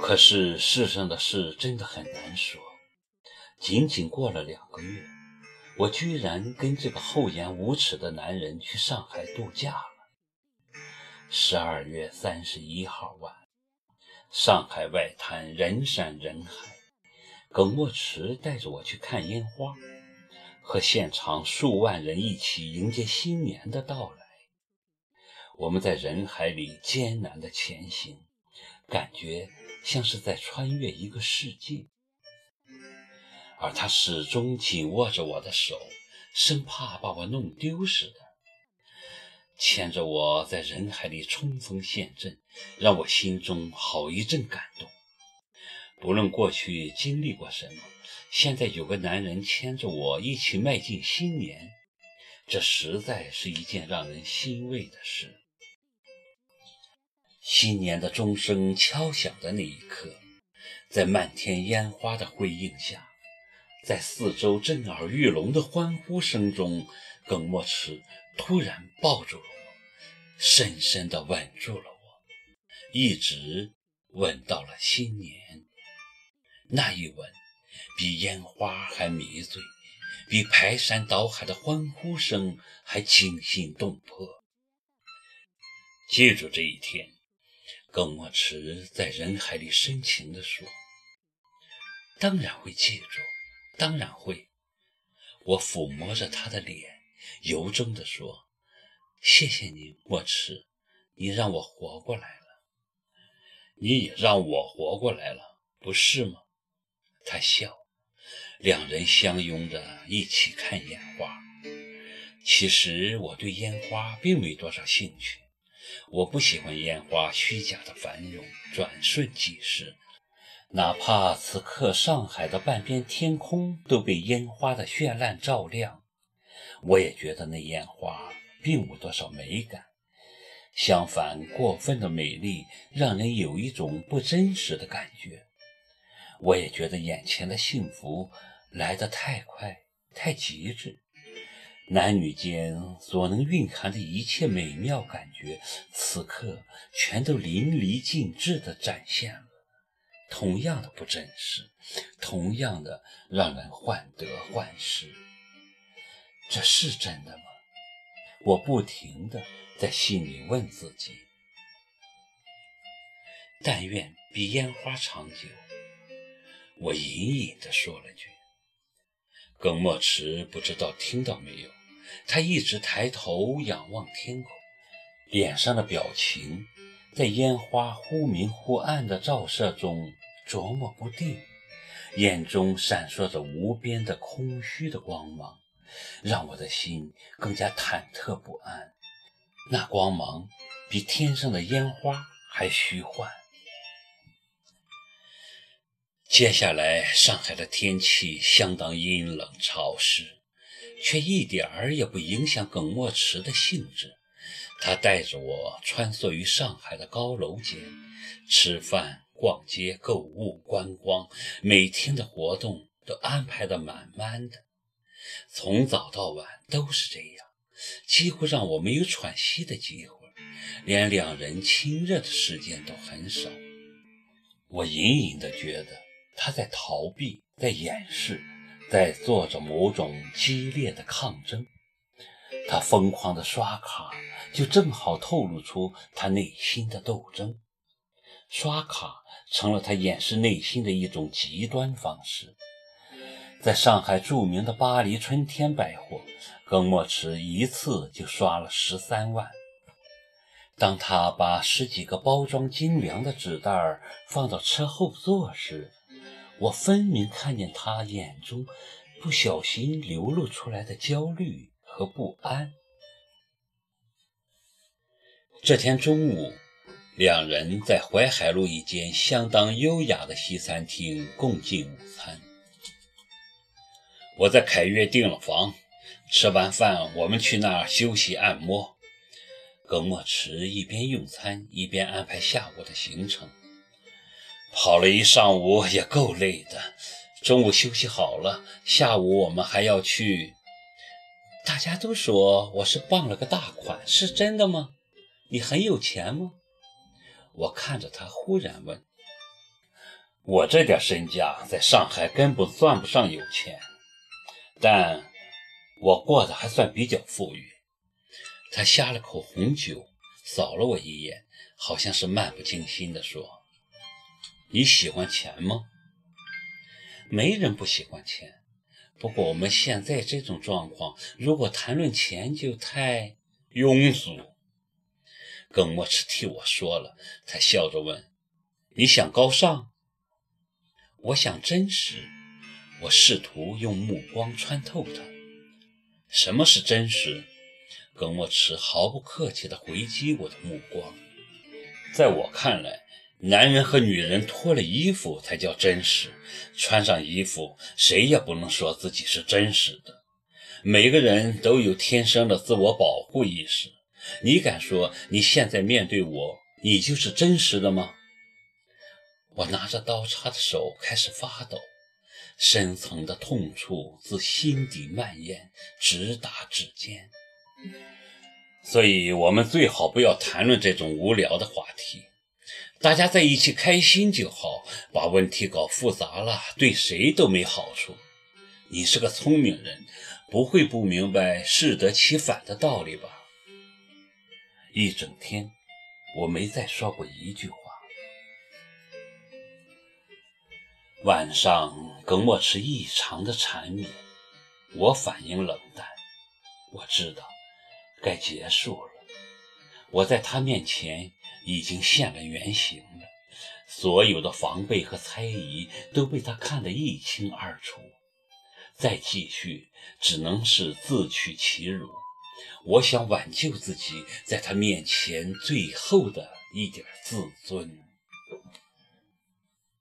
可是世上的事真的很难说。仅仅过了两个月，我居然跟这个厚颜无耻的男人去上海度假了。十二月三十一号晚，上海外滩人山人海，耿墨池带着我去看烟花，和现场数万人一起迎接新年的到来。我们在人海里艰难地前行，感觉像是在穿越一个世界。而他始终紧握着我的手，生怕把我弄丢似的，牵着我在人海里冲锋陷阵，让我心中好一阵感动。不论过去经历过什么，现在有个男人牵着我一起迈进新年，这实在是一件让人欣慰的事。新年的钟声敲响的那一刻，在漫天烟花的辉映下。在四周震耳欲聋的欢呼声中，耿墨池突然抱住了我，深深地吻住了我，一直吻到了新年。那一吻，比烟花还迷醉，比排山倒海的欢呼声还惊心动魄。记住这一天，耿墨池在人海里深情地说：“当然会记住。”当然会，我抚摸着他的脸，由衷地说：“谢谢你，墨池，你让我活过来了，你也让我活过来了，不是吗？”他笑，两人相拥着一起看烟花。其实我对烟花并没多少兴趣，我不喜欢烟花虚假的繁荣，转瞬即逝。哪怕此刻上海的半边天空都被烟花的绚烂照亮，我也觉得那烟花并无多少美感。相反，过分的美丽让人有一种不真实的感觉。我也觉得眼前的幸福来得太快，太极致。男女间所能蕴含的一切美妙感觉，此刻全都淋漓尽致地展现了。同样的不真实，同样的让人患得患失。这是真的吗？我不停地在心里问自己。但愿比烟花长久。我隐隐地说了句。耿墨池不知道听到没有，他一直抬头仰望天空，脸上的表情。在烟花忽明忽暗的照射中琢磨不定，眼中闪烁着无边的空虚的光芒，让我的心更加忐忑不安。那光芒比天上的烟花还虚幻。接下来，上海的天气相当阴冷潮湿，却一点儿也不影响耿墨池的兴致。他带着我穿梭于上海的高楼间，吃饭、逛街、购物、观光，每天的活动都安排得满满的，从早到晚都是这样，几乎让我没有喘息的机会，连两人亲热的时间都很少。我隐隐地觉得他在逃避，在掩饰，在做着某种激烈的抗争。他疯狂的刷卡。就正好透露出他内心的斗争，刷卡成了他掩饰内心的一种极端方式。在上海著名的巴黎春天百货，耿墨池一次就刷了十三万。当他把十几个包装精良的纸袋放到车后座时，我分明看见他眼中不小心流露出来的焦虑和不安。这天中午，两人在淮海路一间相当优雅的西餐厅共进午餐。我在凯悦订了房，吃完饭我们去那儿休息按摩。耿墨池一边用餐一边安排下午的行程。跑了一上午也够累的，中午休息好了，下午我们还要去。大家都说我是傍了个大款，是真的吗？你很有钱吗？我看着他，忽然问：“我这点身家在上海根本算不上有钱，但我过得还算比较富裕。他呷了口红酒，扫了我一眼，好像是漫不经心地说：“你喜欢钱吗？没人不喜欢钱。不过我们现在这种状况，如果谈论钱就太庸俗。”耿墨池替我说了，他笑着问：“你想高尚？”我想真实，我试图用目光穿透它。什么是真实？耿墨池毫不客气地回击我的目光。在我看来，男人和女人脱了衣服才叫真实，穿上衣服，谁也不能说自己是真实的。每个人都有天生的自我保护意识。你敢说你现在面对我，你就是真实的吗？我拿着刀叉的手开始发抖，深层的痛楚自心底蔓延，直达指尖。所以，我们最好不要谈论这种无聊的话题。大家在一起开心就好，把问题搞复杂了，对谁都没好处。你是个聪明人，不会不明白适得其反的道理吧？一整天，我没再说过一句话。晚上，耿墨池异常的缠绵，我反应冷淡。我知道该结束了。我在他面前已经现了原形了，所有的防备和猜疑都被他看得一清二楚。再继续，只能是自取其辱。我想挽救自己在他面前最后的一点自尊。